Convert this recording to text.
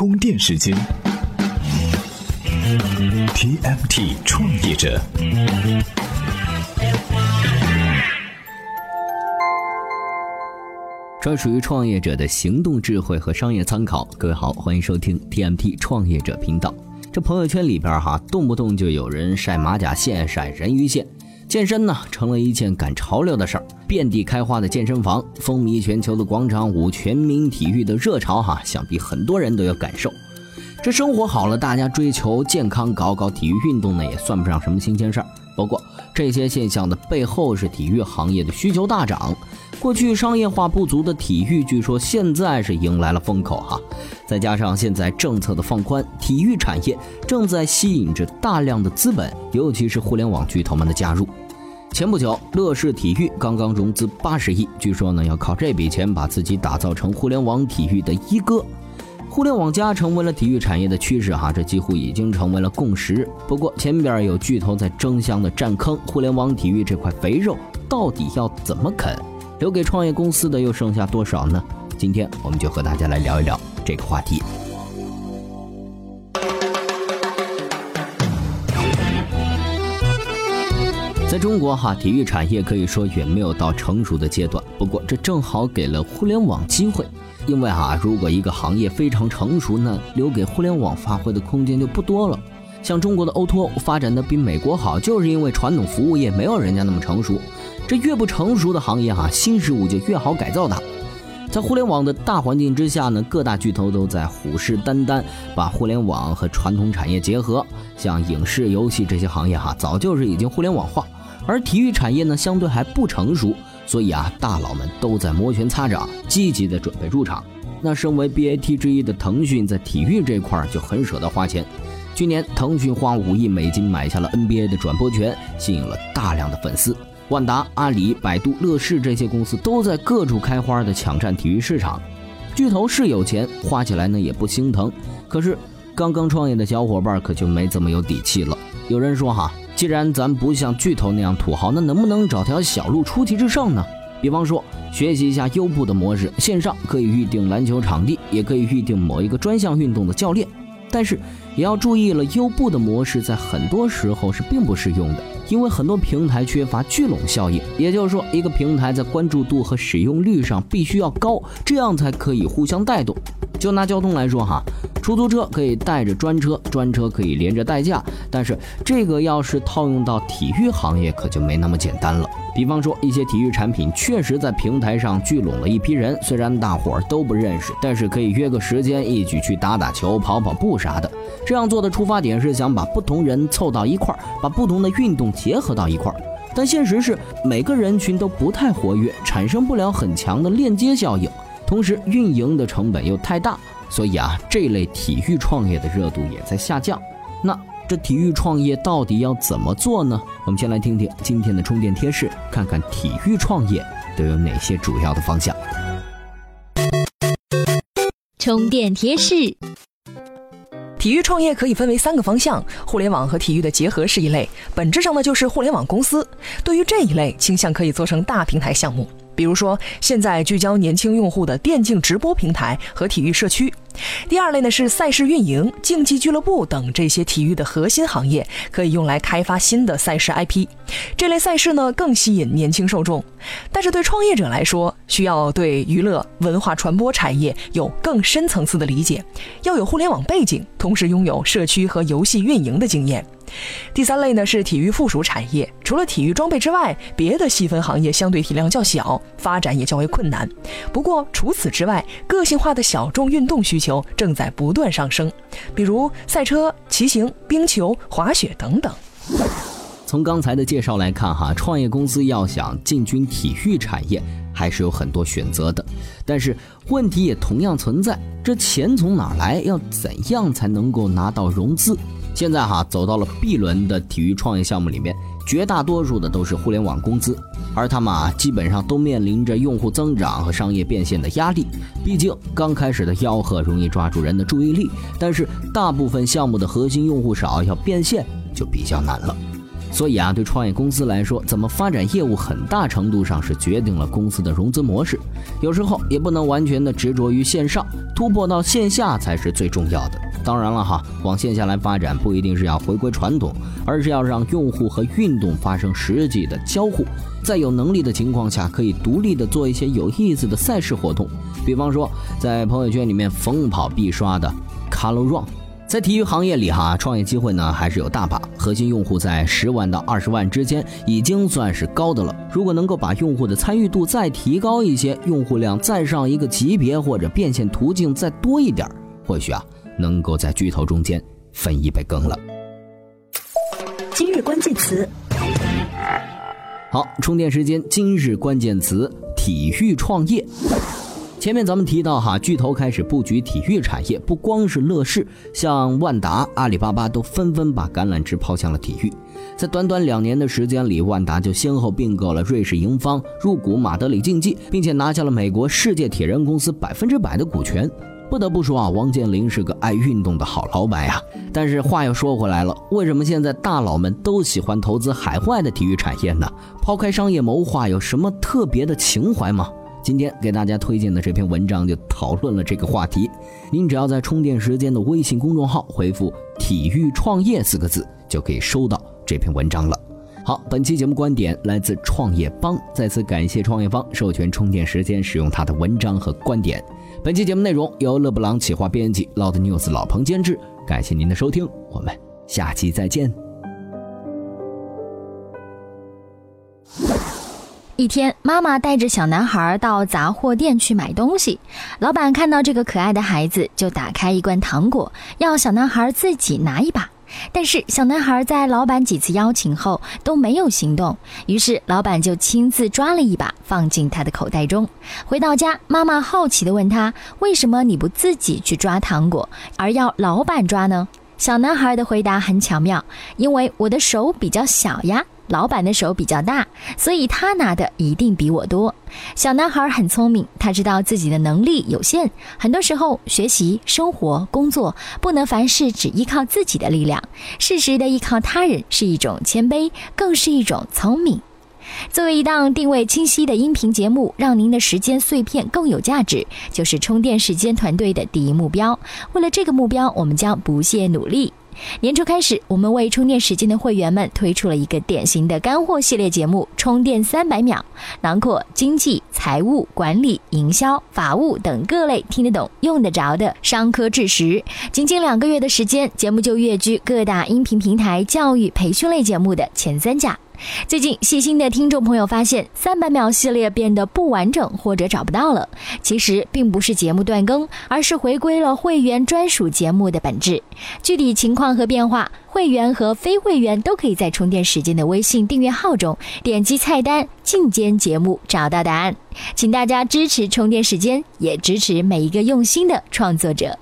充电时间，TMT 创业者。专属于创业者的行动智慧和商业参考。各位好，欢迎收听 TMT 创业者频道。这朋友圈里边哈，动不动就有人晒马甲线、晒人鱼线，健身呢成了一件赶潮流的事儿。遍地开花的健身房，风靡全球的广场舞，全民体育的热潮哈，想必很多人都有感受。这生活好了，大家追求健康，搞搞体育运动呢，也算不上什么新鲜事儿。不过，这些现象的背后是体育行业的需求大涨。过去商业化不足的体育，据说现在是迎来了风口哈。再加上现在政策的放宽，体育产业正在吸引着大量的资本，尤其是互联网巨头们的加入。前不久，乐视体育刚刚融资八十亿，据说呢要靠这笔钱把自己打造成互联网体育的一哥。互联网加成为了体育产业的趋势哈，这几乎已经成为了共识。不过前边有巨头在争相的占坑，互联网体育这块肥肉到底要怎么啃？留给创业公司的又剩下多少呢？今天我们就和大家来聊一聊这个话题。在中国哈，体育产业可以说远没有到成熟的阶段。不过这正好给了互联网机会，因为哈，如果一个行业非常成熟，那留给互联网发挥的空间就不多了。像中国的 O2O 发展的比美国好，就是因为传统服务业没有人家那么成熟。这越不成熟的行业哈，新事物就越好改造它。在互联网的大环境之下呢，各大巨头都在虎视眈眈，把互联网和传统产业结合。像影视、游戏这些行业哈，早就是已经互联网化。而体育产业呢，相对还不成熟，所以啊，大佬们都在摩拳擦掌，积极的准备入场。那身为 BAT 之一的腾讯，在体育这块就很舍得花钱。去年，腾讯花五亿美金买下了 NBA 的转播权，吸引了大量的粉丝。万达、阿里、百度、乐视这些公司都在各处开花的抢占体育市场，巨头是有钱，花起来呢也不心疼。可是刚刚创业的小伙伴可就没这么有底气了。有人说哈，既然咱不像巨头那样土豪，那能不能找条小路出奇制胜呢？比方说学习一下优步的模式，线上可以预定篮球场地，也可以预定某一个专项运动的教练。但是也要注意了，优步的模式在很多时候是并不适用的。因为很多平台缺乏聚拢效应，也就是说，一个平台在关注度和使用率上必须要高，这样才可以互相带动。就拿交通来说哈，出租车可以带着专车，专车可以连着代驾，但是这个要是套用到体育行业，可就没那么简单了。比方说，一些体育产品确实在平台上聚拢了一批人，虽然大伙儿都不认识，但是可以约个时间一起去打打球、跑跑步啥的。这样做的出发点是想把不同人凑到一块儿，把不同的运动结合到一块儿。但现实是，每个人群都不太活跃，产生不了很强的链接效应。同时，运营的成本又太大，所以啊，这类体育创业的热度也在下降。那这体育创业到底要怎么做呢？我们先来听听今天的充电贴士，看看体育创业都有哪些主要的方向。充电贴士：体育创业可以分为三个方向，互联网和体育的结合是一类，本质上呢就是互联网公司。对于这一类，倾向可以做成大平台项目。比如说，现在聚焦年轻用户的电竞直播平台和体育社区。第二类呢是赛事运营、竞技俱乐部等这些体育的核心行业，可以用来开发新的赛事 IP。这类赛事呢更吸引年轻受众，但是对创业者来说，需要对娱乐文化传播产业有更深层次的理解，要有互联网背景，同时拥有社区和游戏运营的经验。第三类呢是体育附属产业，除了体育装备之外，别的细分行业相对体量较小，发展也较为困难。不过除此之外，个性化的小众运动需求正在不断上升，比如赛车、骑行、冰球、滑雪等等。从刚才的介绍来看，哈，创业公司要想进军体育产业，还是有很多选择的。但是问题也同样存在，这钱从哪来？要怎样才能够拿到融资？现在哈走到了 B 轮的体育创业项目里面，绝大多数的都是互联网公司，而他们啊基本上都面临着用户增长和商业变现的压力。毕竟刚开始的吆喝容易抓住人的注意力，但是大部分项目的核心用户少，要变现就比较难了。所以啊，对创业公司来说，怎么发展业务，很大程度上是决定了公司的融资模式。有时候也不能完全的执着于线上，突破到线下才是最重要的。当然了哈，往线下来发展，不一定是要回归传统，而是要让用户和运动发生实际的交互。在有能力的情况下，可以独立的做一些有意思的赛事活动，比方说在朋友圈里面逢跑必刷的 Color Run。在体育行业里，哈，创业机会呢还是有大把。核心用户在十万到二十万之间，已经算是高的了。如果能够把用户的参与度再提高一些，用户量再上一个级别，或者变现途径再多一点，或许啊，能够在巨头中间分一杯羹了。今日关键词，好，充电时间。今日关键词：体育创业。前面咱们提到哈，巨头开始布局体育产业，不光是乐视，像万达、阿里巴巴都纷纷把橄榄枝抛向了体育。在短短两年的时间里，万达就先后并购了瑞士盈方，入股马德里竞技，并且拿下了美国世界铁人公司百分之百的股权。不得不说啊，王健林是个爱运动的好老板呀。但是话又说回来了，为什么现在大佬们都喜欢投资海外的体育产业呢？抛开商业谋划，有什么特别的情怀吗？今天给大家推荐的这篇文章就讨论了这个话题。您只要在充电时间的微信公众号回复“体育创业”四个字，就可以收到这篇文章了。好，本期节目观点来自创业邦，再次感谢创业邦授权充电时间使用他的文章和观点。本期节目内容由勒布朗企划编辑，Loud News 老彭监制。感谢您的收听，我们下期再见。一天，妈妈带着小男孩到杂货店去买东西。老板看到这个可爱的孩子，就打开一罐糖果，要小男孩自己拿一把。但是小男孩在老板几次邀请后都没有行动，于是老板就亲自抓了一把，放进他的口袋中。回到家，妈妈好奇地问他：“为什么你不自己去抓糖果，而要老板抓呢？”小男孩的回答很巧妙：“因为我的手比较小呀。”老板的手比较大，所以他拿的一定比我多。小男孩很聪明，他知道自己的能力有限，很多时候学习、生活、工作不能凡事只依靠自己的力量，适时的依靠他人是一种谦卑，更是一种聪明。作为一档定位清晰的音频节目，让您的时间碎片更有价值，就是充电时间团队的第一目标。为了这个目标，我们将不懈努力。年初开始，我们为充电时间的会员们推出了一个典型的干货系列节目《充电三百秒》，囊括经济、财务、管理、营销、法务等各类听得懂、用得着的商科知识。仅仅两个月的时间，节目就跃居各大音频平台教育培训类节目的前三甲。最近，细心的听众朋友发现，三百秒系列变得不完整或者找不到了。其实并不是节目断更，而是回归了会员专属节目的本质。具体情况和变化，会员和非会员都可以在充电时间的微信订阅号中点击菜单“进阶节目”找到答案。请大家支持充电时间，也支持每一个用心的创作者。